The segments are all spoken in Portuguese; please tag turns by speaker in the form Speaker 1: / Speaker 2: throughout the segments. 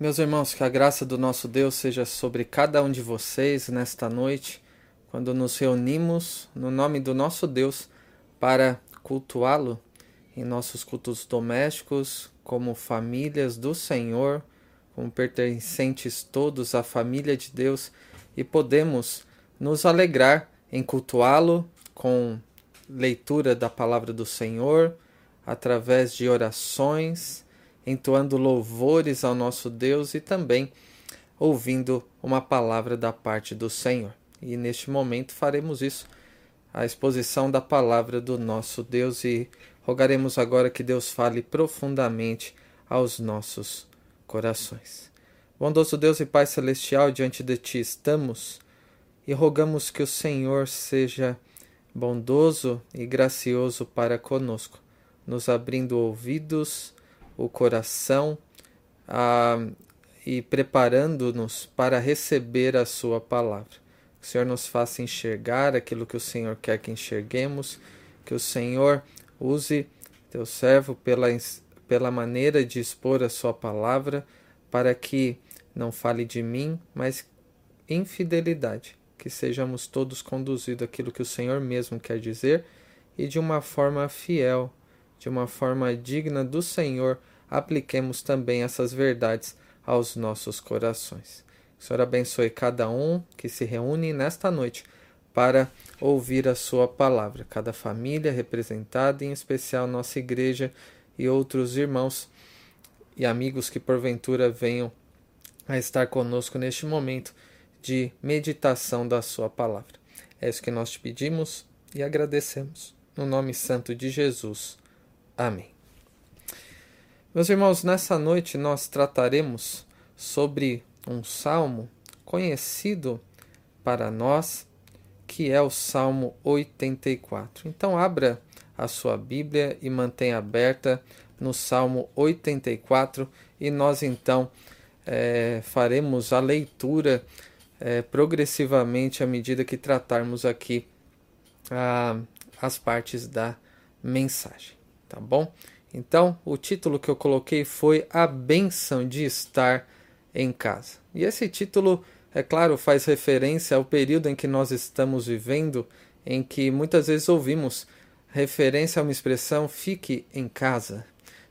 Speaker 1: Meus irmãos, que a graça do nosso Deus seja sobre cada um de vocês nesta noite, quando nos reunimos no nome do nosso Deus para cultuá-lo em nossos cultos domésticos, como famílias do Senhor, como pertencentes todos à família de Deus, e podemos nos alegrar em cultuá-lo com leitura da palavra do Senhor, através de orações entoando louvores ao nosso Deus e também ouvindo uma palavra da parte do Senhor. E neste momento faremos isso, a exposição da palavra do nosso Deus e rogaremos agora que Deus fale profundamente aos nossos corações. Bondoso Deus e Pai celestial, diante de ti estamos e rogamos que o Senhor seja bondoso e gracioso para conosco, nos abrindo ouvidos o coração ah, e preparando-nos para receber a Sua palavra. Que o Senhor nos faça enxergar aquilo que o Senhor quer que enxerguemos, que o Senhor use teu servo pela, pela maneira de expor a Sua palavra, para que não fale de mim, mas infidelidade, que sejamos todos conduzidos aquilo que o Senhor mesmo quer dizer e de uma forma fiel, de uma forma digna do Senhor, apliquemos também essas verdades aos nossos corações. Que o Senhor abençoe cada um que se reúne nesta noite para ouvir a Sua palavra, cada família representada, em especial nossa igreja e outros irmãos e amigos que porventura venham a estar conosco neste momento de meditação da Sua palavra. É isso que nós te pedimos e agradecemos. No nome santo de Jesus. Amém. Meus irmãos, nessa noite nós trataremos sobre um salmo conhecido para nós, que é o Salmo 84. Então, abra a sua Bíblia e mantenha aberta no Salmo 84 e nós então é, faremos a leitura é, progressivamente à medida que tratarmos aqui ah, as partes da mensagem, tá bom? Então, o título que eu coloquei foi A Benção de Estar em Casa. E esse título, é claro, faz referência ao período em que nós estamos vivendo, em que muitas vezes ouvimos referência a uma expressão fique em casa.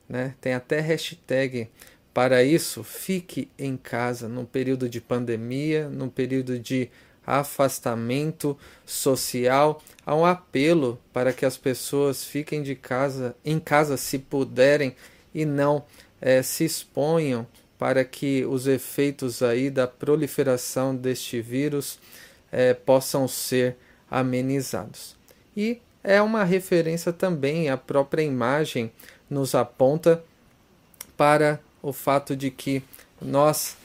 Speaker 1: Né? Tem até hashtag para isso, fique em casa, num período de pandemia, num período de afastamento social, há um apelo para que as pessoas fiquem de casa, em casa se puderem e não é, se exponham para que os efeitos aí da proliferação deste vírus é, possam ser amenizados. E é uma referência também à própria imagem nos aponta para o fato de que nós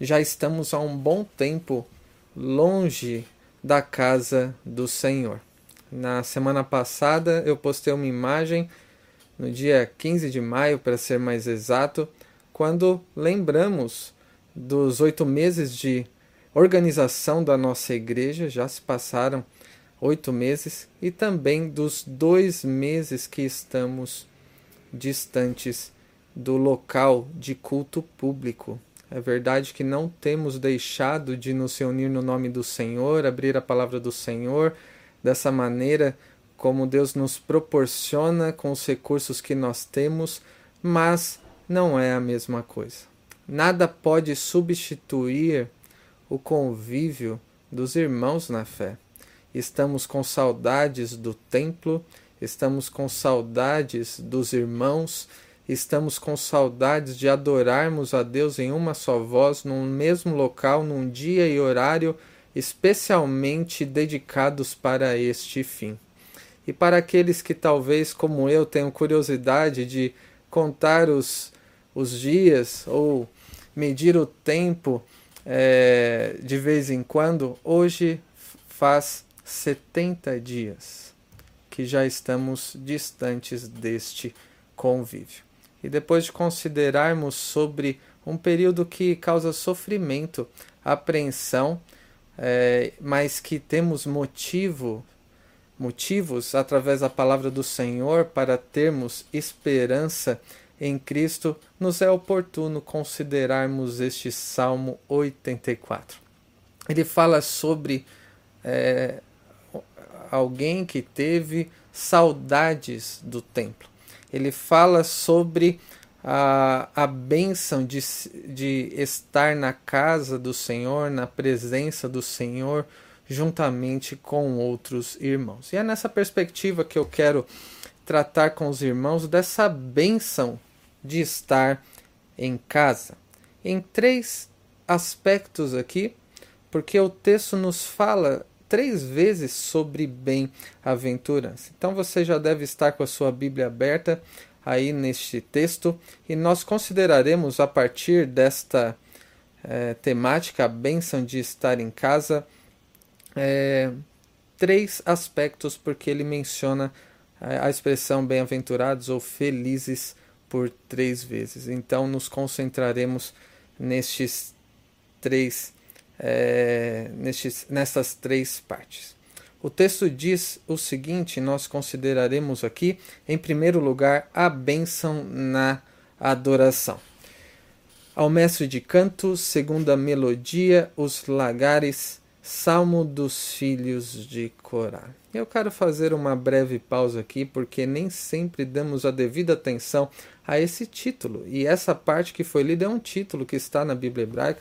Speaker 1: já estamos há um bom tempo longe da casa do Senhor. Na semana passada eu postei uma imagem no dia 15 de maio, para ser mais exato, quando lembramos dos oito meses de organização da nossa igreja, já se passaram oito meses, e também dos dois meses que estamos distantes do local de culto público. É verdade que não temos deixado de nos reunir no nome do Senhor, abrir a palavra do Senhor dessa maneira como Deus nos proporciona com os recursos que nós temos, mas não é a mesma coisa. Nada pode substituir o convívio dos irmãos na fé. Estamos com saudades do templo, estamos com saudades dos irmãos estamos com saudades de adorarmos a Deus em uma só voz, num mesmo local, num dia e horário especialmente dedicados para este fim. E para aqueles que talvez, como eu, tenham curiosidade de contar os, os dias ou medir o tempo é, de vez em quando, hoje faz 70 dias que já estamos distantes deste convívio e depois de considerarmos sobre um período que causa sofrimento, apreensão, é, mas que temos motivo, motivos através da palavra do Senhor para termos esperança em Cristo, nos é oportuno considerarmos este Salmo 84. Ele fala sobre é, alguém que teve saudades do templo. Ele fala sobre a, a bênção de, de estar na casa do Senhor, na presença do Senhor, juntamente com outros irmãos. E é nessa perspectiva que eu quero tratar com os irmãos dessa bênção de estar em casa. Em três aspectos aqui, porque o texto nos fala três vezes sobre bem-aventurança. Então você já deve estar com a sua Bíblia aberta aí neste texto e nós consideraremos a partir desta é, temática, a bênção de estar em casa, é, três aspectos, porque ele menciona é, a expressão bem-aventurados ou felizes por três vezes. Então nos concentraremos nestes três é, nestes, nessas três partes. O texto diz o seguinte: nós consideraremos aqui, em primeiro lugar, a bênção na adoração. Ao mestre de canto, segunda melodia, os lagares, salmo dos filhos de Corá. Eu quero fazer uma breve pausa aqui, porque nem sempre damos a devida atenção a esse título. E essa parte que foi lida é um título que está na Bíblia hebraica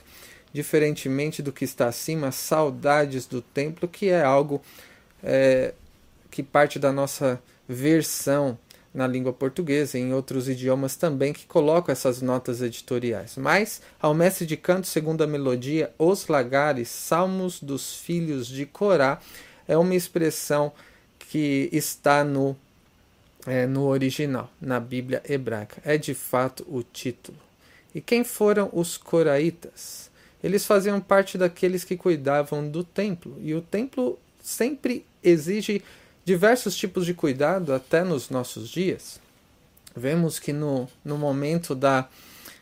Speaker 1: diferentemente do que está acima, saudades do templo, que é algo é, que parte da nossa versão na língua portuguesa e em outros idiomas também que colocam essas notas editoriais. Mas, ao mestre de canto, segundo a melodia, os lagares, salmos dos filhos de Corá, é uma expressão que está no, é, no original, na Bíblia hebraica. É de fato o título. E quem foram os coraitas? Eles faziam parte daqueles que cuidavam do templo. E o templo sempre exige diversos tipos de cuidado, até nos nossos dias. Vemos que no, no momento da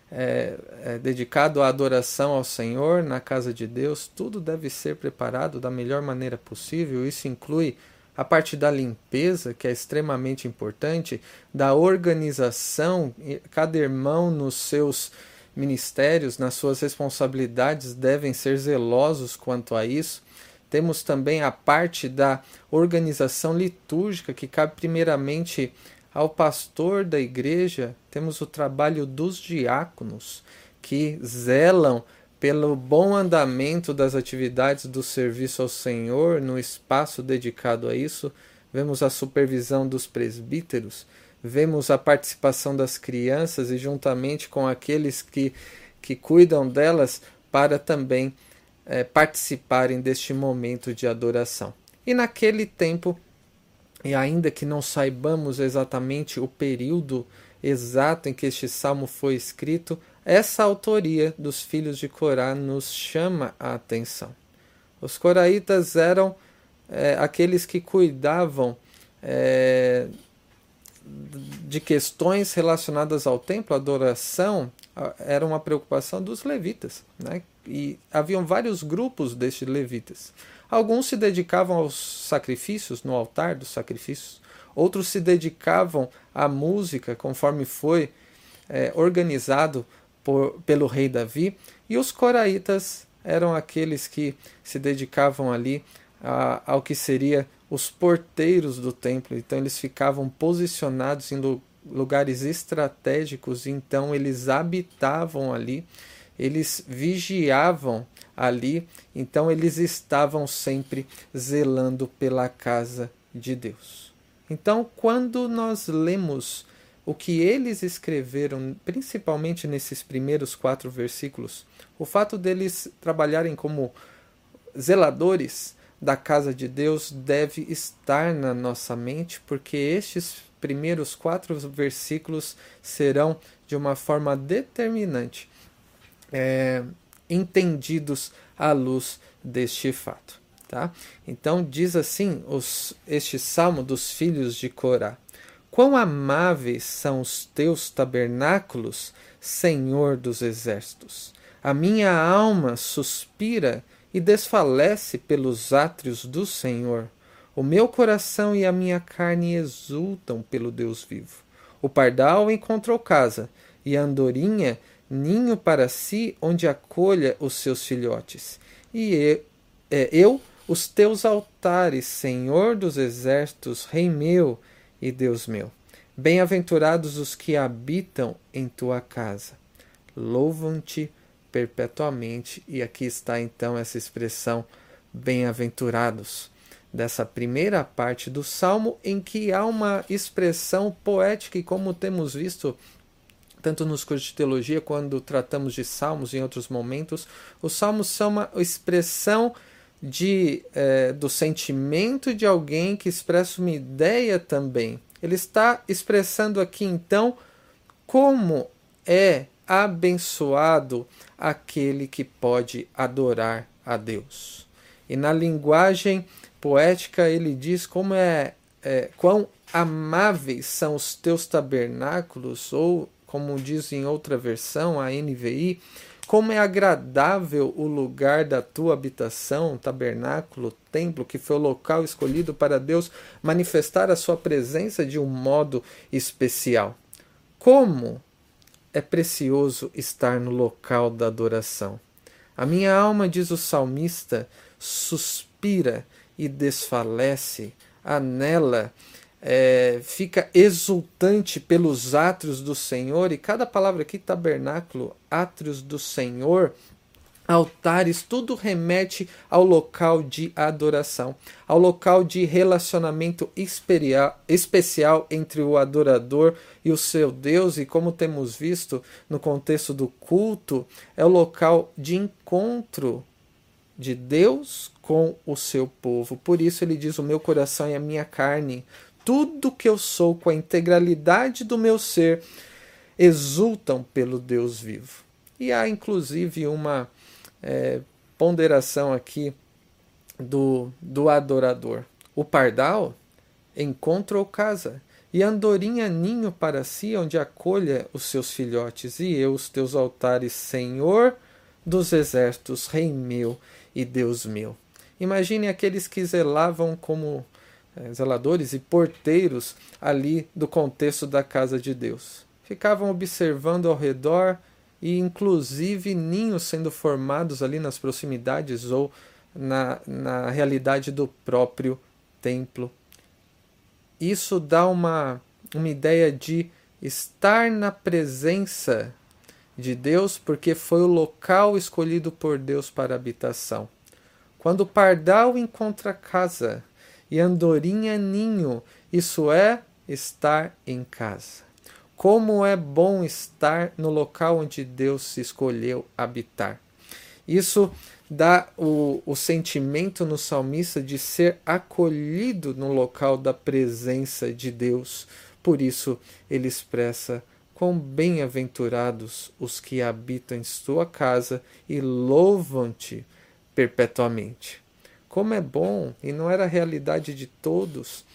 Speaker 1: é, é, dedicado à adoração ao Senhor na casa de Deus, tudo deve ser preparado da melhor maneira possível. Isso inclui a parte da limpeza, que é extremamente importante, da organização, cada irmão nos seus ministérios, nas suas responsabilidades, devem ser zelosos quanto a isso. Temos também a parte da organização litúrgica, que cabe primeiramente ao pastor da igreja. Temos o trabalho dos diáconos, que zelam pelo bom andamento das atividades do serviço ao Senhor no espaço dedicado a isso. Vemos a supervisão dos presbíteros vemos a participação das crianças e juntamente com aqueles que, que cuidam delas para também é, participarem deste momento de adoração. E naquele tempo, e ainda que não saibamos exatamente o período exato em que este salmo foi escrito, essa autoria dos filhos de Corá nos chama a atenção. Os coraitas eram é, aqueles que cuidavam é, de questões relacionadas ao templo, a adoração, era uma preocupação dos levitas. Né? E haviam vários grupos destes levitas. Alguns se dedicavam aos sacrifícios, no altar dos sacrifícios, outros se dedicavam à música, conforme foi é, organizado por, pelo rei Davi, e os coraitas eram aqueles que se dedicavam ali a, ao que seria os porteiros do templo. Então eles ficavam posicionados em lugares estratégicos, então eles habitavam ali, eles vigiavam ali, então eles estavam sempre zelando pela casa de Deus. Então, quando nós lemos o que eles escreveram, principalmente nesses primeiros quatro versículos, o fato deles trabalharem como zeladores da casa de Deus deve estar na nossa mente, porque estes primeiros quatro versículos serão de uma forma determinante é, entendidos à luz deste fato. Tá? Então diz assim os, este salmo dos filhos de Corá: Quão amáveis são os teus tabernáculos, Senhor dos exércitos! A minha alma suspira e desfalece pelos átrios do Senhor. O meu coração e a minha carne exultam pelo Deus vivo. O pardal encontrou casa, e a andorinha ninho para si, onde acolha os seus filhotes. E eu, é, eu os teus altares, Senhor dos exércitos, Rei meu e Deus meu. Bem-aventurados os que habitam em tua casa. Louvam-te perpetuamente. E aqui está então essa expressão bem-aventurados dessa primeira parte do salmo em que há uma expressão poética e como temos visto tanto nos cursos de teologia quando tratamos de salmos em outros momentos, os salmos são uma expressão de, é, do sentimento de alguém que expressa uma ideia também. Ele está expressando aqui então como é abençoado aquele que pode adorar a Deus. E na linguagem poética ele diz como é, é quão amáveis são os teus tabernáculos, ou como diz em outra versão, a NVI, como é agradável o lugar da tua habitação, tabernáculo, templo, que foi o local escolhido para Deus manifestar a sua presença de um modo especial. Como é precioso estar no local da adoração. A minha alma, diz o salmista, suspira e desfalece, anela é, fica exultante pelos átrios do Senhor, e cada palavra aqui, tabernáculo, átrios do Senhor, altares, tudo remete ao local de adoração, ao local de relacionamento especial entre o adorador e o seu Deus, e como temos visto no contexto do culto, é o local de encontro de Deus com o seu povo. Por isso ele diz: O meu coração e a minha carne tudo que eu sou, com a integralidade do meu ser, exultam pelo Deus vivo. E há inclusive uma é, ponderação aqui do, do adorador. O pardal encontra ou casa, e andorinha ninho para si, onde acolha os seus filhotes, e eu, os teus altares, Senhor dos exércitos, Rei meu e Deus meu. Imagine aqueles que zelavam como é, zeladores e porteiros ali do contexto da casa de Deus. Ficavam observando ao redor e, inclusive, ninhos sendo formados ali nas proximidades ou na, na realidade do próprio templo. Isso dá uma, uma ideia de estar na presença de Deus, porque foi o local escolhido por Deus para habitação. Quando o pardal encontra casa, e andorinha ninho, isso é estar em casa. Como é bom estar no local onde Deus se escolheu habitar. Isso dá o, o sentimento no salmista de ser acolhido no local da presença de Deus. Por isso ele expressa quão bem-aventurados os que habitam em sua casa e louvam-te perpetuamente. Como é bom, e não era a realidade de todos,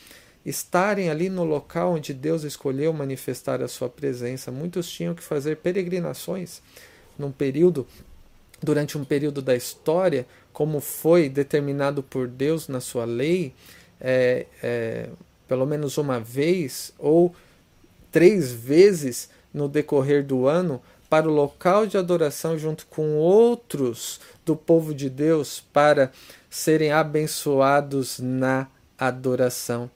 Speaker 1: estarem ali no local onde Deus escolheu manifestar a sua presença. Muitos tinham que fazer peregrinações num período, durante um período da história, como foi determinado por Deus na sua lei, é, é, pelo menos uma vez ou três vezes no decorrer do ano, para o local de adoração junto com outros do povo de Deus para serem abençoados na adoração,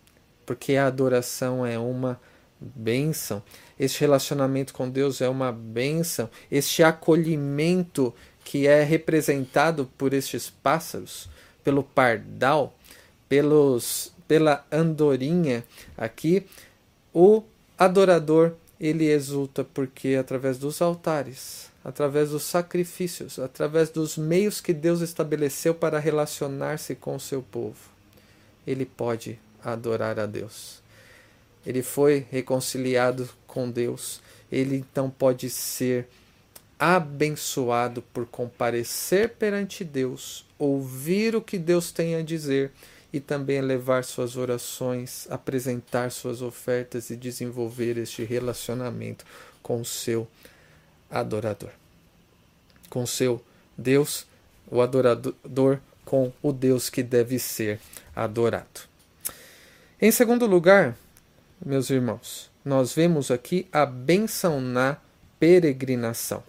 Speaker 1: porque a adoração é uma bênção. Este relacionamento com Deus é uma bênção. Este acolhimento que é representado por estes pássaros, pelo pardal, pelos, pela andorinha aqui, o adorador ele exulta porque através dos altares, através dos sacrifícios, através dos meios que Deus estabeleceu para relacionar-se com o seu povo, ele pode adorar a Deus. Ele foi reconciliado com Deus, ele então pode ser abençoado por comparecer perante Deus, ouvir o que Deus tem a dizer e também levar suas orações, apresentar suas ofertas e desenvolver este relacionamento com o seu adorador. Com o seu Deus, o adorador com o Deus que deve ser adorado. Em segundo lugar, meus irmãos, nós vemos aqui a bênção na peregrinação.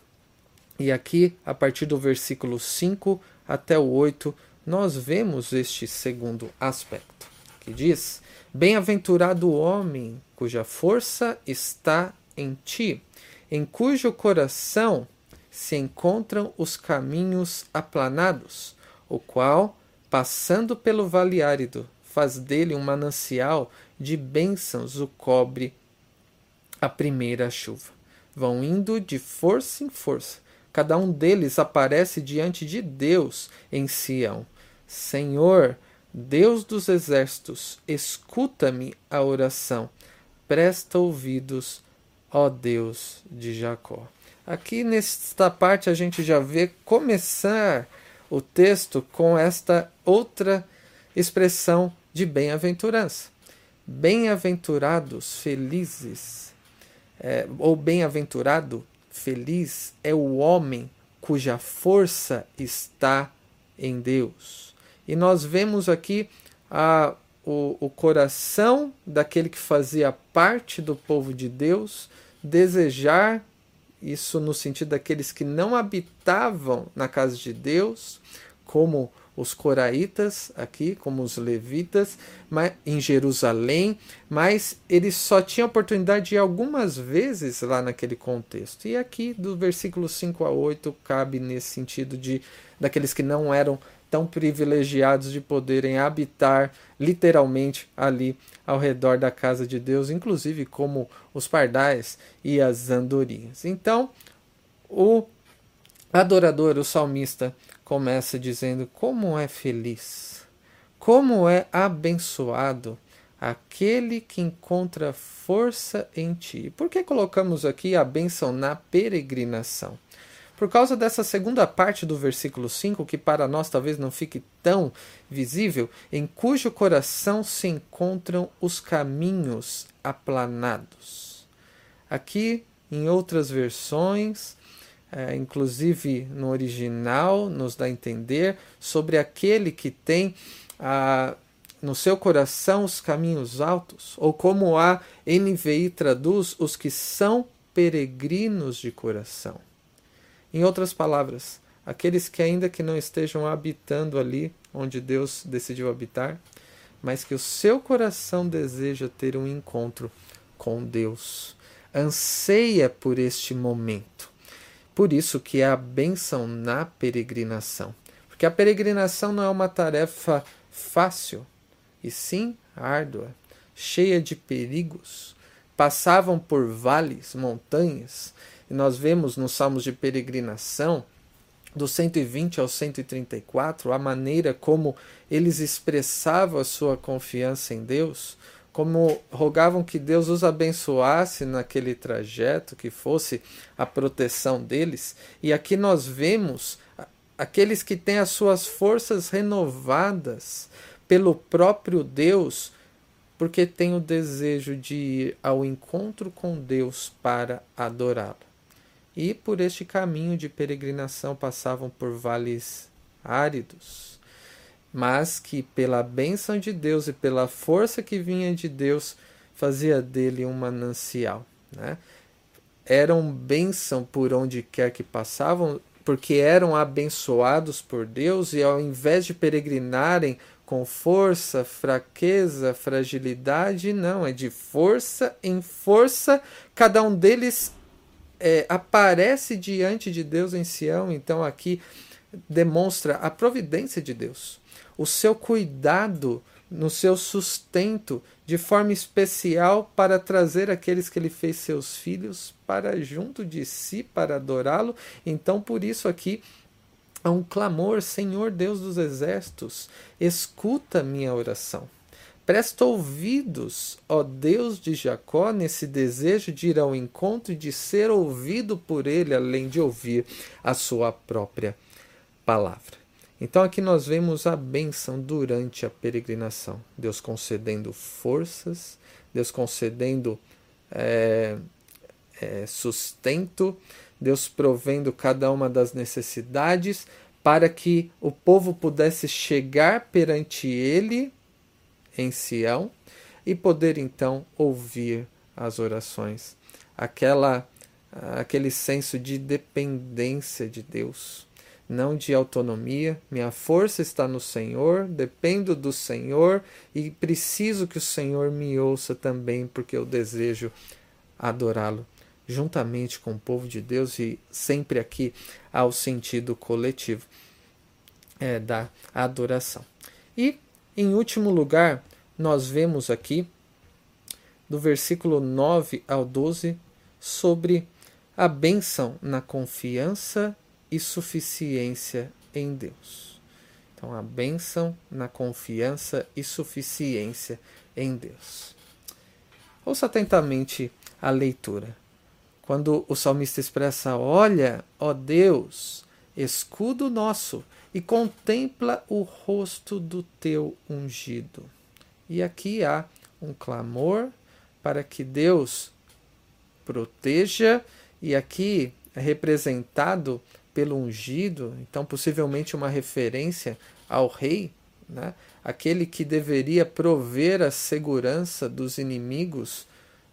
Speaker 1: E aqui, a partir do versículo 5 até o 8, nós vemos este segundo aspecto, que diz: Bem-aventurado o homem cuja força está em ti, em cujo coração se encontram os caminhos aplanados, o qual, passando pelo vale árido, faz dele um manancial de bênçãos o cobre a primeira chuva. Vão indo de força em força. Cada um deles aparece diante de Deus em Sião. Senhor, Deus dos exércitos, escuta-me a oração. Presta ouvidos, ó Deus de Jacó. Aqui nesta parte a gente já vê começar o texto com esta outra expressão de bem-aventurança. Bem-aventurados, felizes, é, ou bem-aventurado, feliz é o homem cuja força está em Deus. E nós vemos aqui a, o, o coração daquele que fazia parte do povo de Deus desejar isso no sentido daqueles que não habitavam na casa de Deus, como os coraitas aqui, como os levitas, mas, em Jerusalém, mas eles só tinham oportunidade de algumas vezes lá naquele contexto. E aqui, do versículo 5 a 8, cabe nesse sentido de daqueles que não eram tão privilegiados de poderem habitar literalmente ali ao redor da casa de Deus, inclusive como os pardais e as andorinhas. Então, o adorador, o salmista, começa dizendo: Como é feliz, como é abençoado aquele que encontra força em ti. Por que colocamos aqui a bênção na peregrinação? Por causa dessa segunda parte do versículo 5, que para nós talvez não fique tão visível, em cujo coração se encontram os caminhos aplanados. Aqui, em outras versões, é, inclusive no original, nos dá a entender sobre aquele que tem no seu coração os caminhos altos, ou como a NVI traduz, os que são peregrinos de coração. Em outras palavras, aqueles que ainda que não estejam habitando ali onde Deus decidiu habitar, mas que o seu coração deseja ter um encontro com Deus, anseia por este momento. Por isso que é a bênção na peregrinação. Porque a peregrinação não é uma tarefa fácil, e sim árdua, cheia de perigos. Passavam por vales, montanhas, e nós vemos nos Salmos de Peregrinação, do 120 ao 134, a maneira como eles expressavam a sua confiança em Deus, como rogavam que Deus os abençoasse naquele trajeto, que fosse a proteção deles. E aqui nós vemos aqueles que têm as suas forças renovadas pelo próprio Deus, porque têm o desejo de ir ao encontro com Deus para adorá-lo e por este caminho de peregrinação passavam por vales áridos, mas que pela bênção de Deus e pela força que vinha de Deus fazia dele um manancial. Né? Eram bênção por onde quer que passavam, porque eram abençoados por Deus e ao invés de peregrinarem com força, fraqueza, fragilidade, não, é de força em força, cada um deles é, aparece diante de Deus em Sião, então aqui demonstra a providência de Deus, o seu cuidado no seu sustento de forma especial para trazer aqueles que ele fez seus filhos para junto de si para adorá-lo. Então, por isso aqui há um clamor: Senhor Deus dos exércitos, escuta minha oração. Presta ouvidos, ó Deus de Jacó, nesse desejo de ir ao encontro e de ser ouvido por ele, além de ouvir a sua própria palavra. Então aqui nós vemos a bênção durante a peregrinação. Deus concedendo forças, Deus concedendo é, é, sustento, Deus provendo cada uma das necessidades para que o povo pudesse chegar perante ele em Sião e poder então ouvir as orações, aquela aquele senso de dependência de Deus, não de autonomia. Minha força está no Senhor, dependo do Senhor e preciso que o Senhor me ouça também, porque eu desejo adorá-lo juntamente com o povo de Deus e sempre aqui ao sentido coletivo é, da adoração. E, em último lugar, nós vemos aqui, do versículo 9 ao 12, sobre a bênção na confiança e suficiência em Deus. Então, a bênção na confiança e suficiência em Deus. Ouça atentamente a leitura. Quando o salmista expressa: Olha, ó Deus, escudo nosso, e contempla o rosto do teu ungido. E aqui há um clamor para que Deus proteja, e aqui é representado pelo ungido, então possivelmente uma referência ao rei, né? aquele que deveria prover a segurança dos inimigos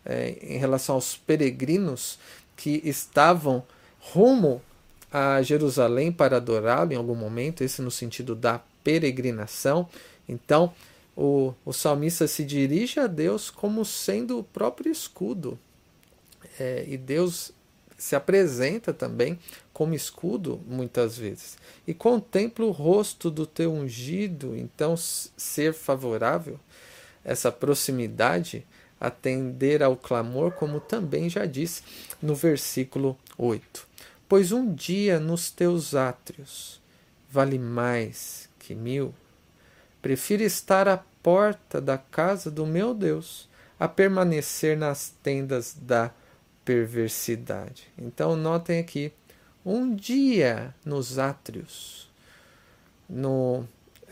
Speaker 1: é, em relação aos peregrinos que estavam rumo a Jerusalém para adorá-lo em algum momento, esse no sentido da peregrinação. Então, o, o salmista se dirige a Deus como sendo o próprio escudo. É, e Deus se apresenta também como escudo muitas vezes. E contempla o rosto do teu ungido, então ser favorável, essa proximidade, atender ao clamor, como também já disse no versículo 8 pois um dia nos teus átrios vale mais que mil. Prefiro estar à porta da casa do meu Deus a permanecer nas tendas da perversidade. Então, notem aqui, um dia nos átrios, no,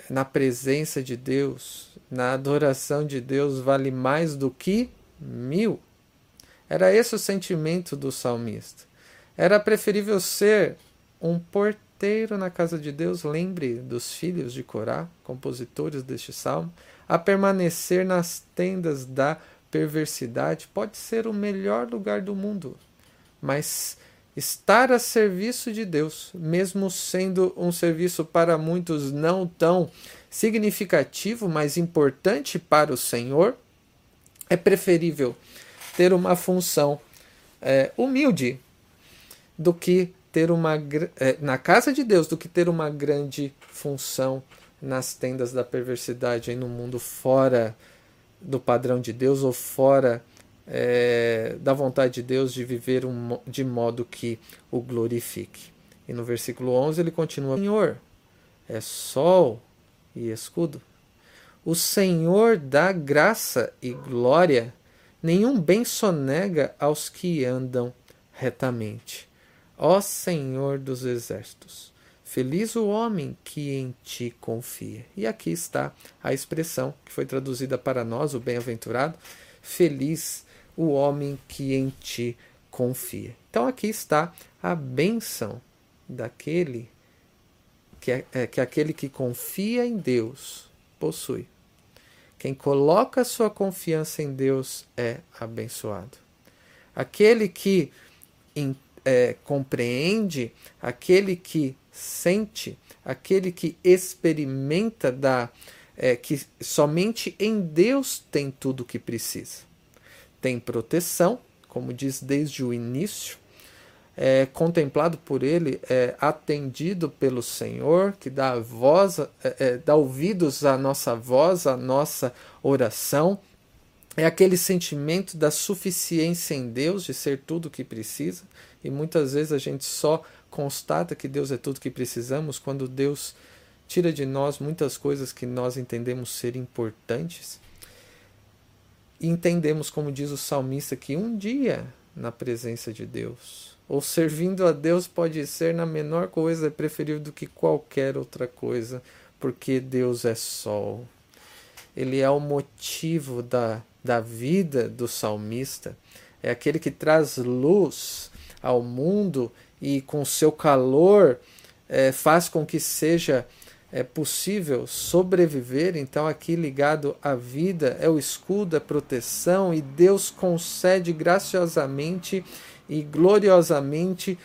Speaker 1: na presença de Deus, na adoração de Deus, vale mais do que mil. Era esse o sentimento do salmista. Era preferível ser um porteiro na casa de Deus, lembre dos filhos de Corá, compositores deste salmo, a permanecer nas tendas da perversidade pode ser o melhor lugar do mundo, mas estar a serviço de Deus, mesmo sendo um serviço para muitos não tão significativo, mas importante para o Senhor, é preferível ter uma função é, humilde do que ter uma é, na casa de Deus do que ter uma grande função nas tendas da perversidade aí no mundo fora do padrão de Deus ou fora é, da vontade de Deus de viver um, de modo que o glorifique. E no versículo 11 ele continua: Senhor é sol e escudo. O Senhor dá graça e glória, nenhum bem sonega aos que andam retamente. Ó Senhor dos exércitos, feliz o homem que em ti confia. E aqui está a expressão que foi traduzida para nós, o bem-aventurado, feliz o homem que em ti confia. Então aqui está a bênção daquele que, é, é, que aquele que confia em Deus possui. Quem coloca sua confiança em Deus é abençoado. Aquele que é, compreende, aquele que sente, aquele que experimenta da é, que somente em Deus tem tudo o que precisa. Tem proteção, como diz desde o início, é contemplado por Ele, é atendido pelo Senhor, que dá voz, é, é, dá ouvidos à nossa voz, à nossa oração. É aquele sentimento da suficiência em Deus, de ser tudo o que precisa e muitas vezes a gente só constata que Deus é tudo que precisamos quando Deus tira de nós muitas coisas que nós entendemos ser importantes. E entendemos, como diz o salmista, que um dia na presença de Deus, ou servindo a Deus, pode ser na menor coisa, é preferível do que qualquer outra coisa, porque Deus é sol. Ele é o motivo da, da vida do salmista, é aquele que traz luz ao mundo e com seu calor é, faz com que seja é possível sobreviver, então aqui ligado à vida é o escudo, a proteção, e Deus concede graciosamente e gloriosamente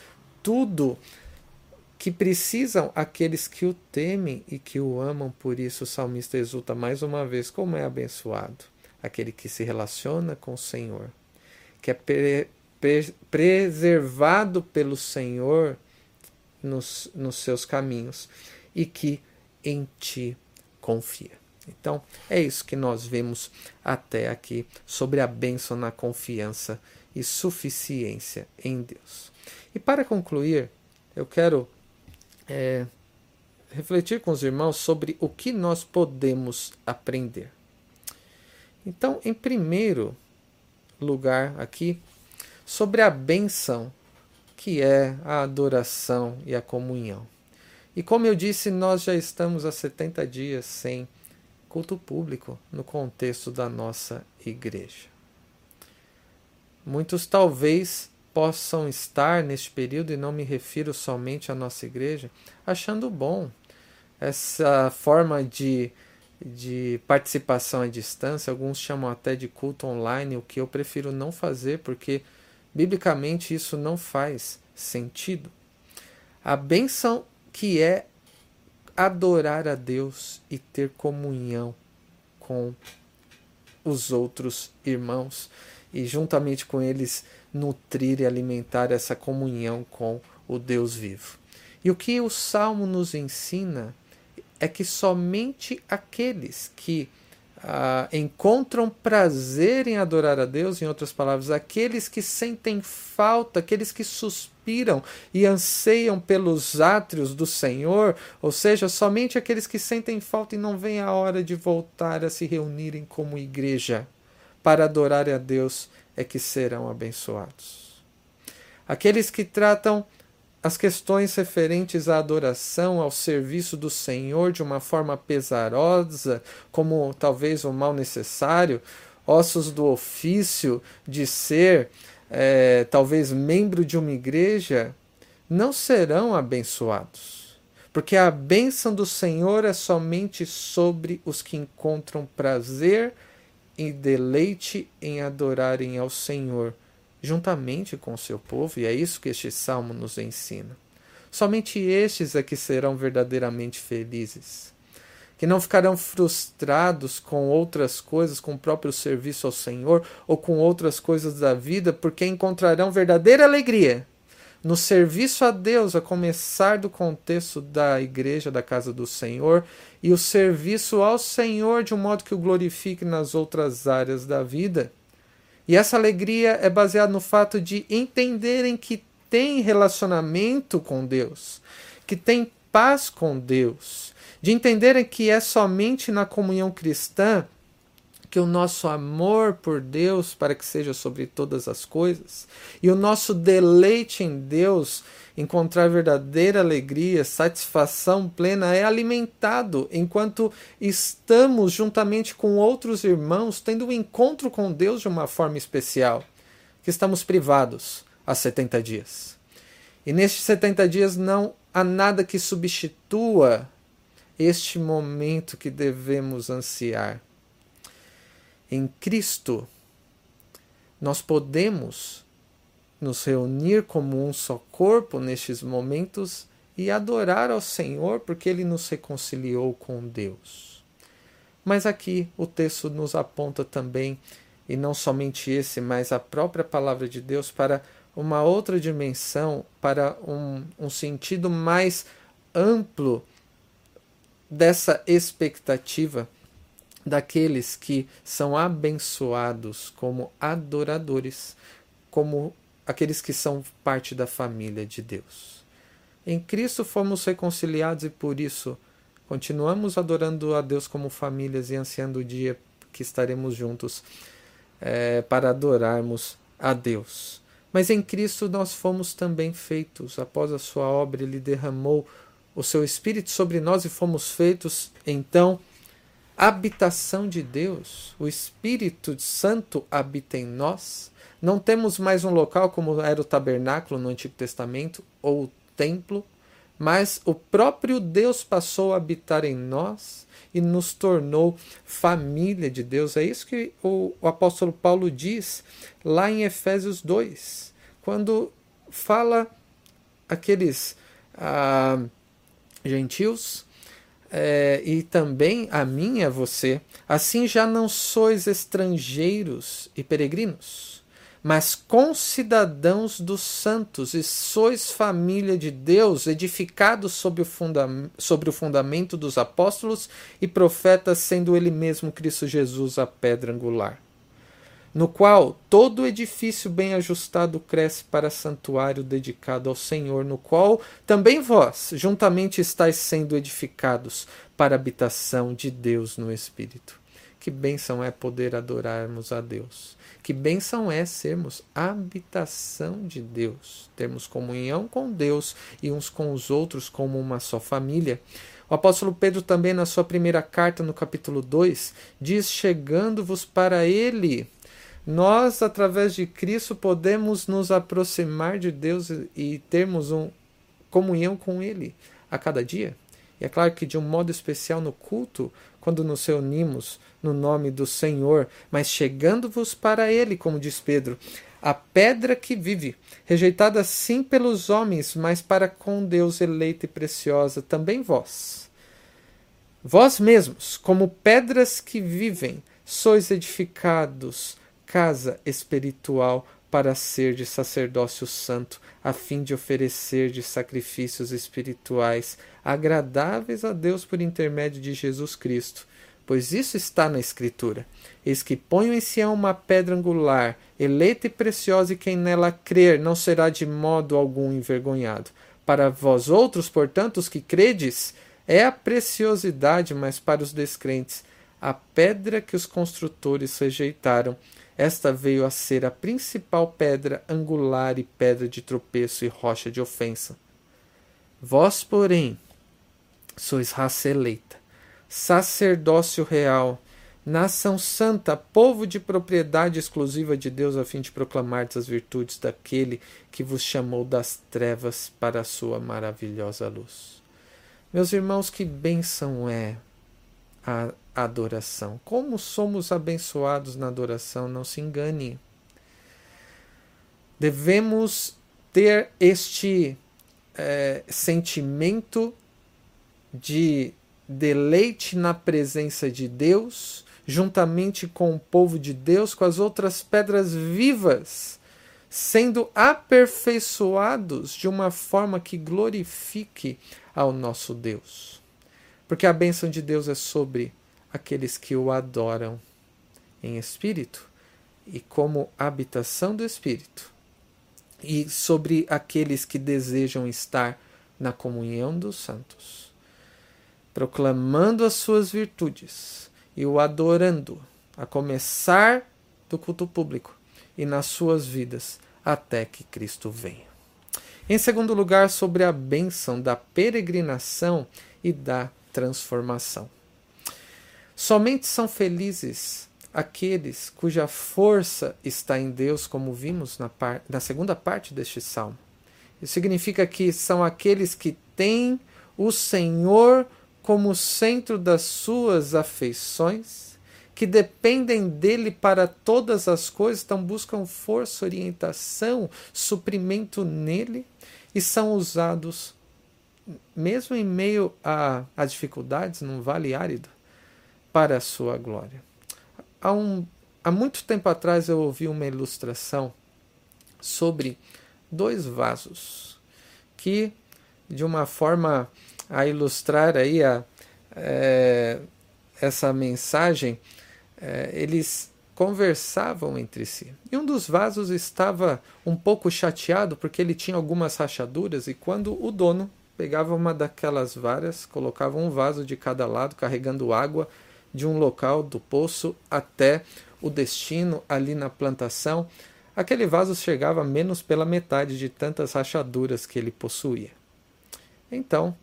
Speaker 1: tudo que precisam aqueles que o temem e que o amam. Por isso o salmista exulta mais uma vez como é abençoado aquele que se relaciona com o Senhor, que é preservado pelo Senhor nos, nos seus caminhos e que em ti confia. Então, é isso que nós vemos até aqui sobre a bênção na confiança e suficiência em Deus. E para concluir, eu quero é, refletir com os irmãos sobre o que nós podemos aprender. Então, em primeiro lugar, aqui, sobre a benção que é a adoração e a comunhão. E como eu disse, nós já estamos há 70 dias sem culto público no contexto da nossa igreja. Muitos talvez possam estar neste período, e não me refiro somente à nossa igreja, achando bom essa forma de, de participação à distância. Alguns chamam até de culto online, o que eu prefiro não fazer, porque biblicamente isso não faz sentido. A bênção que é adorar a Deus e ter comunhão com os outros irmãos e juntamente com eles nutrir e alimentar essa comunhão com o Deus vivo. E o que o salmo nos ensina é que somente aqueles que ah, encontram prazer em adorar a Deus, em outras palavras, aqueles que sentem falta, aqueles que suspiram e anseiam pelos átrios do Senhor, ou seja, somente aqueles que sentem falta e não vem a hora de voltar a se reunirem como igreja para adorar a Deus é que serão abençoados. Aqueles que tratam as questões referentes à adoração, ao serviço do Senhor de uma forma pesarosa, como talvez o mal necessário, ossos do ofício de ser é, talvez membro de uma igreja, não serão abençoados. Porque a bênção do Senhor é somente sobre os que encontram prazer e deleite em adorarem ao Senhor juntamente com o seu povo, e é isso que este salmo nos ensina. Somente estes é que serão verdadeiramente felizes, que não ficarão frustrados com outras coisas, com o próprio serviço ao Senhor ou com outras coisas da vida, porque encontrarão verdadeira alegria no serviço a Deus, a começar do contexto da igreja, da casa do Senhor, e o serviço ao Senhor de um modo que o glorifique nas outras áreas da vida. E essa alegria é baseada no fato de entenderem que tem relacionamento com Deus, que tem paz com Deus, de entenderem que é somente na comunhão cristã que o nosso amor por Deus para que seja sobre todas as coisas e o nosso deleite em Deus encontrar verdadeira alegria, satisfação plena é alimentado enquanto estamos juntamente com outros irmãos tendo um encontro com Deus de uma forma especial, que estamos privados há 70 dias. E nestes 70 dias não há nada que substitua este momento que devemos ansiar. Em Cristo, nós podemos nos reunir como um só corpo nestes momentos e adorar ao Senhor porque ele nos reconciliou com Deus. Mas aqui o texto nos aponta também, e não somente esse, mas a própria palavra de Deus, para uma outra dimensão, para um, um sentido mais amplo dessa expectativa daqueles que são abençoados como adoradores, como aqueles que são parte da família de Deus. Em Cristo fomos reconciliados e por isso continuamos adorando a Deus como famílias e ansiando o dia que estaremos juntos é, para adorarmos a Deus. Mas em Cristo nós fomos também feitos, após a sua obra, ele derramou o seu Espírito sobre nós e fomos feitos, então, habitação de Deus. O Espírito Santo habita em nós não temos mais um local como era o tabernáculo no Antigo Testamento ou o templo, mas o próprio Deus passou a habitar em nós e nos tornou família de Deus. É isso que o, o apóstolo Paulo diz lá em Efésios 2, quando fala aqueles ah, gentios é, e também a mim e a você. Assim já não sois estrangeiros e peregrinos, mas concidadãos dos santos, e sois família de Deus, edificados sobre o, sobre o fundamento dos apóstolos e profetas, sendo ele mesmo Cristo Jesus a pedra angular no qual todo edifício bem ajustado cresce para santuário dedicado ao Senhor, no qual também vós juntamente estáis sendo edificados para a habitação de Deus no Espírito. Que bênção é poder adorarmos a Deus. Que bênção é sermos habitação de Deus, termos comunhão com Deus e uns com os outros como uma só família. O apóstolo Pedro também na sua primeira carta, no capítulo 2, diz: chegando-vos para ele nós, através de Cristo, podemos nos aproximar de Deus e termos um comunhão com Ele a cada dia. E é claro que de um modo especial no culto, quando nos reunimos no nome do Senhor, mas chegando-vos para Ele, como diz Pedro, a pedra que vive, rejeitada sim pelos homens, mas para com Deus eleita e preciosa, também vós. Vós mesmos, como pedras que vivem, sois edificados casa espiritual para ser de sacerdócio santo, a fim de oferecer de sacrifícios espirituais agradáveis a Deus por intermédio de Jesus Cristo. Pois isso está na Escritura. Eis que ponho em Sião uma pedra angular, eleita e preciosa, e quem nela crer não será de modo algum envergonhado. Para vós outros, portanto, os que credes, é a preciosidade, mas para os descrentes, a pedra que os construtores rejeitaram esta veio a ser a principal pedra angular e pedra de tropeço e rocha de ofensa. Vós, porém, sois raça eleita, sacerdócio real, nação santa, povo de propriedade exclusiva de Deus, a fim de proclamar as virtudes daquele que vos chamou das trevas para a sua maravilhosa luz. Meus irmãos, que bênção é a adoração. Como somos abençoados na adoração, não se engane. Devemos ter este é, sentimento de deleite na presença de Deus, juntamente com o povo de Deus, com as outras pedras vivas, sendo aperfeiçoados de uma forma que glorifique ao nosso Deus. Porque a bênção de Deus é sobre aqueles que o adoram em espírito e como habitação do espírito, e sobre aqueles que desejam estar na comunhão dos santos, proclamando as suas virtudes e o adorando, a começar do culto público e nas suas vidas até que Cristo venha. Em segundo lugar, sobre a bênção da peregrinação e da transformação. Somente são felizes aqueles cuja força está em Deus, como vimos na, par na segunda parte deste salmo. Isso significa que são aqueles que têm o Senhor como centro das suas afeições, que dependem dele para todas as coisas, então buscam força, orientação, suprimento nele e são usados, mesmo em meio a, a dificuldades, num vale árido, para a sua glória. Há, um, há muito tempo atrás eu ouvi uma ilustração sobre dois vasos que, de uma forma a ilustrar aí a, é, essa mensagem, é, eles conversavam entre si. E um dos vasos estava um pouco chateado porque ele tinha algumas rachaduras e quando o dono pegava uma daquelas varas, colocava um vaso de cada lado carregando água de um local do poço até o destino ali na plantação, aquele vaso chegava menos pela metade de tantas rachaduras que ele possuía. Então,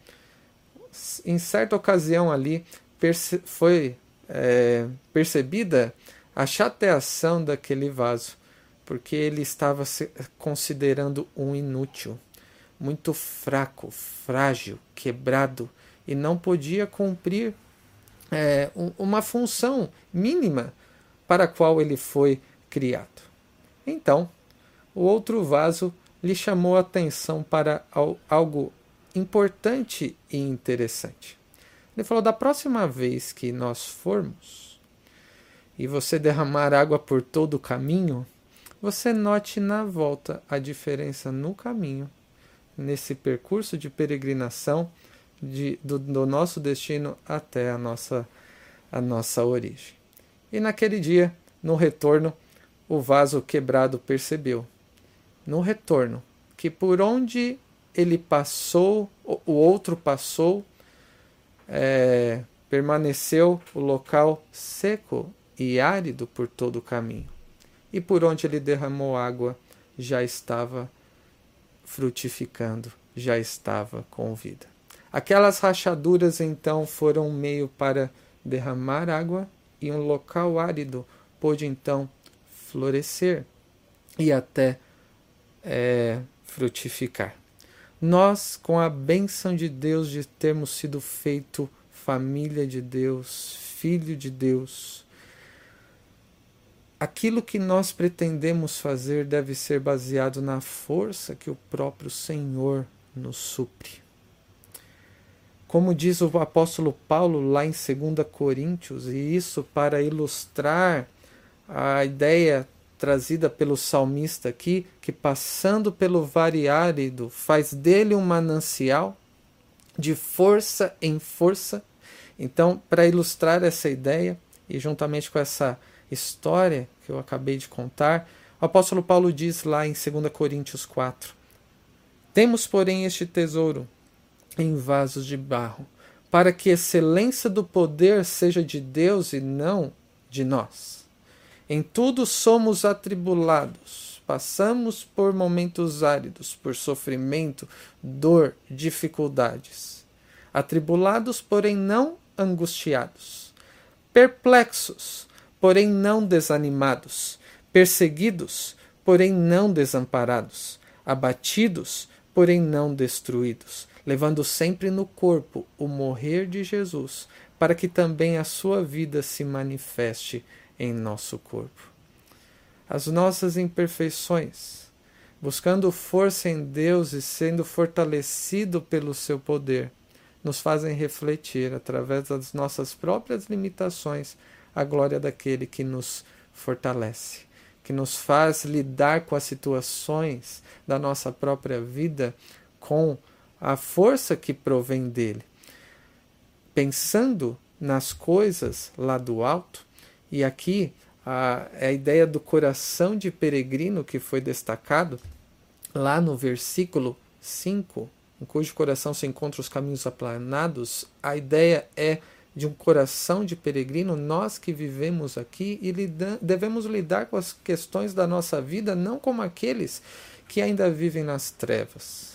Speaker 1: em certa ocasião ali, perce foi é, percebida a chateação daquele vaso, porque ele estava se considerando um inútil. muito fraco, frágil, quebrado e não podia cumprir é, uma função mínima para a qual ele foi criado. Então, o outro vaso lhe chamou a atenção para algo importante e interessante. Ele falou: da próxima vez que nós formos e você derramar água por todo o caminho, você note na volta a diferença no caminho, nesse percurso de peregrinação de, do, do nosso destino até a nossa, a nossa origem. E naquele dia, no retorno, o vaso quebrado percebeu, no retorno, que por onde ele passou, o outro passou, é, permaneceu o local seco e árido por todo o caminho. E por onde ele derramou água, já estava frutificando, já estava com vida. Aquelas rachaduras então foram um meio para derramar água e um local árido pôde então florescer e até é, frutificar. Nós, com a bênção de Deus de termos sido feito família de Deus, filho de Deus, aquilo que nós pretendemos fazer deve ser baseado na força que o próprio Senhor nos supre. Como diz o apóstolo Paulo lá em 2 Coríntios, e isso para ilustrar a ideia trazida pelo salmista aqui, que passando pelo vale árido faz dele um manancial de força em força. Então, para ilustrar essa ideia, e juntamente com essa história que eu acabei de contar, o apóstolo Paulo diz lá em 2 Coríntios 4: Temos, porém, este tesouro em vasos de barro, para que a excelência do poder seja de Deus e não de nós. Em tudo somos atribulados, passamos por momentos áridos, por sofrimento, dor, dificuldades. Atribulados, porém não angustiados. Perplexos, porém não desanimados. Perseguidos, porém não desamparados. Abatidos, porém não destruídos levando sempre no corpo o morrer de Jesus, para que também a sua vida se manifeste em nosso corpo. As nossas imperfeições, buscando força em Deus e sendo fortalecido pelo seu poder, nos fazem refletir, através das nossas próprias limitações, a glória daquele que nos fortalece, que nos faz lidar com as situações da nossa própria vida com a força que provém dele. Pensando nas coisas lá do alto, e aqui a, a ideia do coração de peregrino que foi destacado lá no versículo 5, em cujo coração se encontram os caminhos aplanados, a ideia é de um coração de peregrino, nós que vivemos aqui e lida devemos lidar com as questões da nossa vida não como aqueles que ainda vivem nas trevas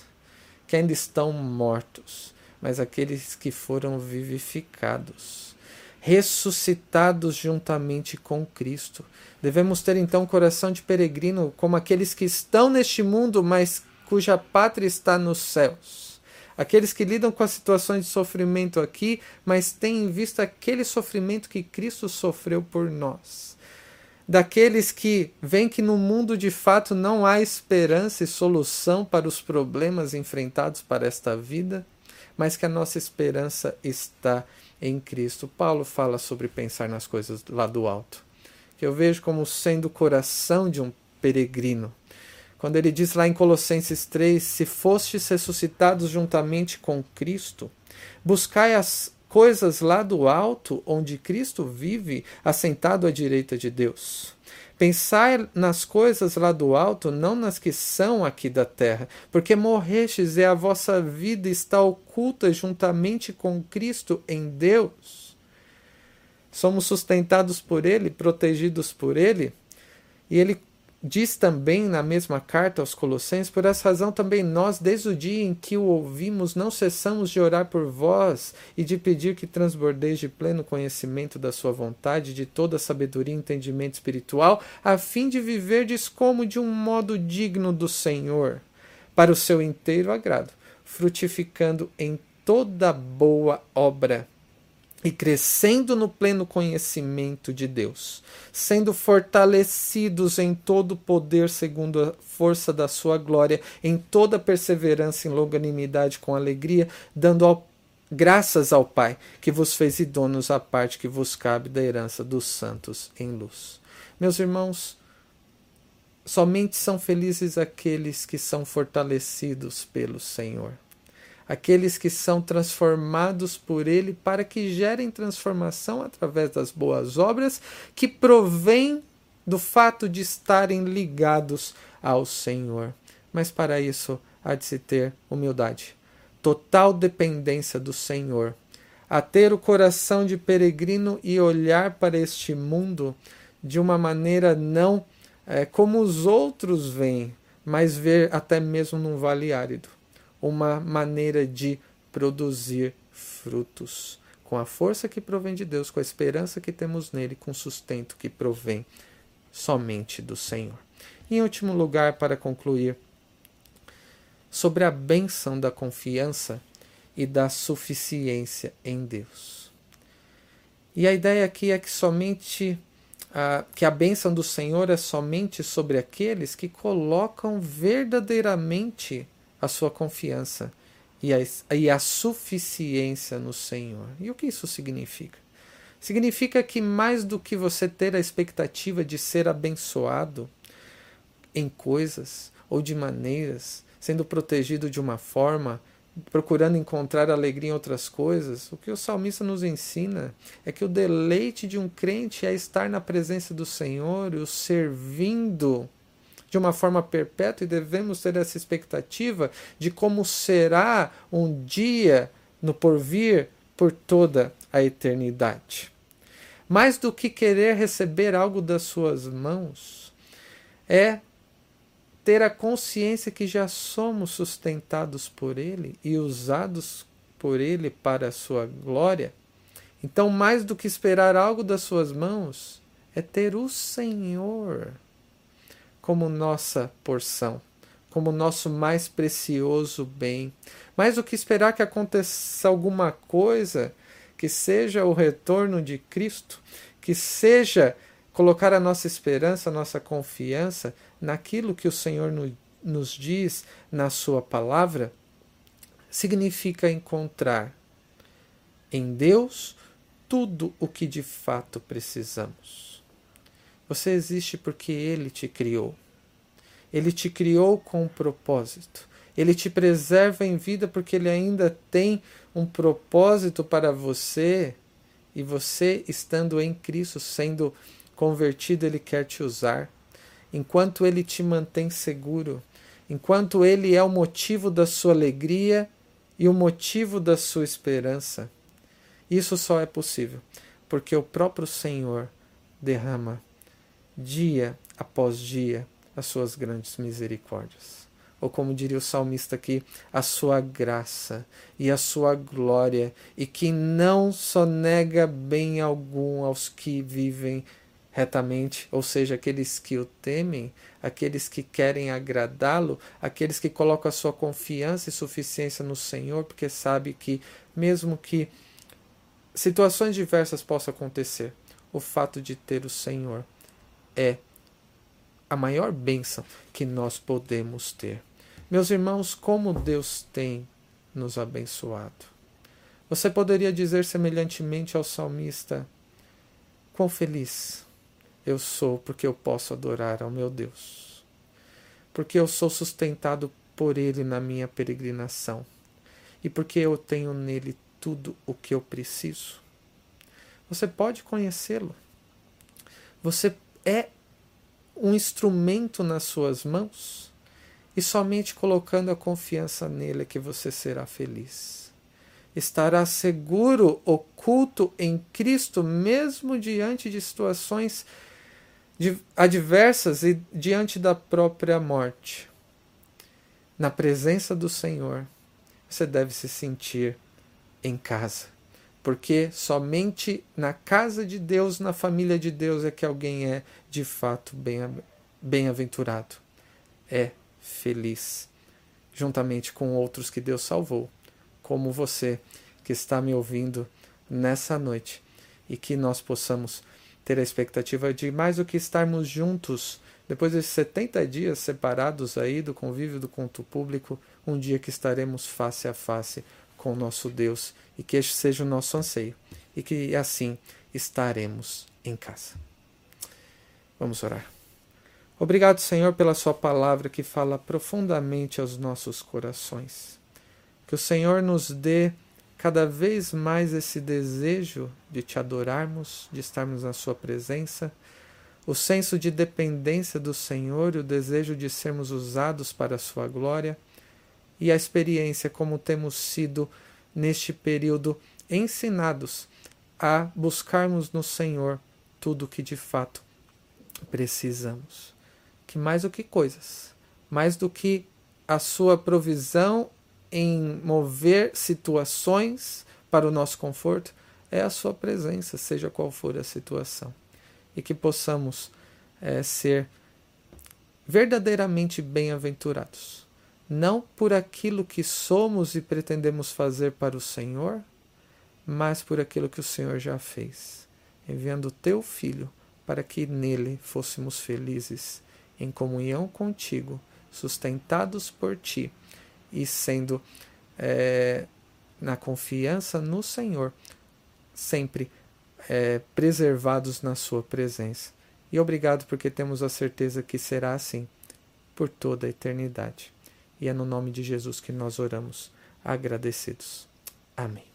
Speaker 1: que ainda estão mortos, mas aqueles que foram vivificados, ressuscitados juntamente com Cristo. Devemos ter então coração de peregrino como aqueles que estão neste mundo, mas cuja pátria está nos céus. Aqueles que lidam com as situações de sofrimento aqui, mas têm em vista aquele sofrimento que Cristo sofreu por nós daqueles que veem que no mundo de fato não há esperança e solução para os problemas enfrentados para esta vida, mas que a nossa esperança está em Cristo. Paulo fala sobre pensar nas coisas lá do alto, que eu vejo como sendo o coração de um peregrino. Quando ele diz lá em Colossenses 3: Se fostes ressuscitados juntamente com Cristo, buscai as coisas lá do alto, onde Cristo vive, assentado à direita de Deus. Pensai nas coisas lá do alto, não nas que são aqui da terra, porque morrestes e a vossa vida está oculta juntamente com Cristo em Deus. Somos sustentados por Ele, protegidos por Ele, e Ele Diz também na mesma carta aos Colossenses: Por essa razão também nós, desde o dia em que o ouvimos, não cessamos de orar por vós e de pedir que transbordeis de pleno conhecimento da Sua vontade, de toda sabedoria e entendimento espiritual, a fim de viverdes como de um modo digno do Senhor para o seu inteiro agrado, frutificando em toda boa obra e crescendo no pleno conhecimento de Deus, sendo fortalecidos em todo o poder segundo a força da sua glória, em toda perseverança e longanimidade com alegria, dando ao, graças ao Pai, que vos fez idôneos à parte que vos cabe da herança dos santos em luz. Meus irmãos, somente são felizes aqueles que são fortalecidos pelo Senhor aqueles que são transformados por Ele para que gerem transformação através das boas obras que provém do fato de estarem ligados ao Senhor. Mas para isso há de se ter humildade, total dependência do Senhor, a ter o coração de peregrino e olhar para este mundo de uma maneira não é, como os outros veem, mas ver até mesmo num vale árido uma maneira de produzir frutos, com a força que provém de Deus, com a esperança que temos nele, com o sustento que provém somente do Senhor. E, em último lugar, para concluir, sobre a benção da confiança e da suficiência em Deus. E a ideia aqui é que somente que a bênção do Senhor é somente sobre aqueles que colocam verdadeiramente a sua confiança e a, e a suficiência no Senhor. E o que isso significa? Significa que mais do que você ter a expectativa de ser abençoado em coisas ou de maneiras, sendo protegido de uma forma, procurando encontrar alegria em outras coisas, o que o salmista nos ensina é que o deleite de um crente é estar na presença do Senhor e o servindo de uma forma perpétua e devemos ter essa expectativa de como será um dia no porvir por toda a eternidade. Mais do que querer receber algo das suas mãos, é ter a consciência que já somos sustentados por Ele e usados por Ele para a sua glória. Então, mais do que esperar algo das suas mãos, é ter o Senhor como nossa porção, como nosso mais precioso bem. Mais do que esperar que aconteça alguma coisa, que seja o retorno de Cristo, que seja colocar a nossa esperança, a nossa confiança naquilo que o Senhor nos diz na Sua palavra, significa encontrar em Deus tudo o que de fato precisamos. Você existe porque Ele te criou. Ele te criou com um propósito. Ele te preserva em vida porque Ele ainda tem um propósito para você. E você, estando em Cristo, sendo convertido, Ele quer te usar. Enquanto Ele te mantém seguro, enquanto Ele é o motivo da sua alegria e o motivo da sua esperança. Isso só é possível porque o próprio Senhor derrama dia após dia, as suas grandes misericórdias. Ou como diria o salmista aqui, a sua graça e a sua glória, e que não só nega bem algum aos que vivem retamente, ou seja, aqueles que o temem, aqueles que querem agradá-lo, aqueles que colocam a sua confiança e suficiência no Senhor, porque sabe que mesmo que situações diversas possam acontecer, o fato de ter o Senhor é a maior bênção que nós podemos ter. Meus irmãos, como Deus tem nos abençoado. Você poderia dizer semelhantemente ao salmista: Quão feliz eu sou porque eu posso adorar ao meu Deus, porque eu sou sustentado por Ele na minha peregrinação e porque eu tenho nele tudo o que eu preciso. Você pode conhecê-lo. Você é um instrumento nas suas mãos e somente colocando a confiança nele é que você será feliz. Estará seguro, oculto em Cristo, mesmo diante de situações adversas e diante da própria morte. Na presença do Senhor, você deve se sentir em casa porque somente na casa de Deus, na família de Deus, é que alguém é de fato bem-aventurado, é feliz. juntamente com outros que Deus salvou, como você que está me ouvindo nessa noite, e que nós possamos ter a expectativa de mais do que estarmos juntos depois desses 70 dias separados aí do convívio do culto público, um dia que estaremos face a face com o nosso Deus e que este seja o nosso anseio e que assim estaremos em casa. Vamos orar. Obrigado, Senhor, pela Sua palavra que fala profundamente aos nossos corações. Que o Senhor nos dê cada vez mais esse desejo de te adorarmos, de estarmos na Sua presença, o senso de dependência do Senhor e o desejo de sermos usados para a Sua glória, e a experiência como temos sido neste período ensinados a buscarmos no Senhor tudo o que de fato precisamos. Que mais do que coisas, mais do que a sua provisão em mover situações para o nosso conforto, é a sua presença, seja qual for a situação. E que possamos é, ser verdadeiramente bem-aventurados, não por aquilo que somos e pretendemos fazer para o Senhor, mas por aquilo que o Senhor já fez, enviando o teu Filho para que nele fôssemos felizes, em comunhão contigo, sustentados por ti e sendo é, na confiança no Senhor, sempre é, preservados na Sua presença. E obrigado porque temos a certeza que será assim por toda a eternidade. E é no nome de Jesus que nós oramos, agradecidos. Amém.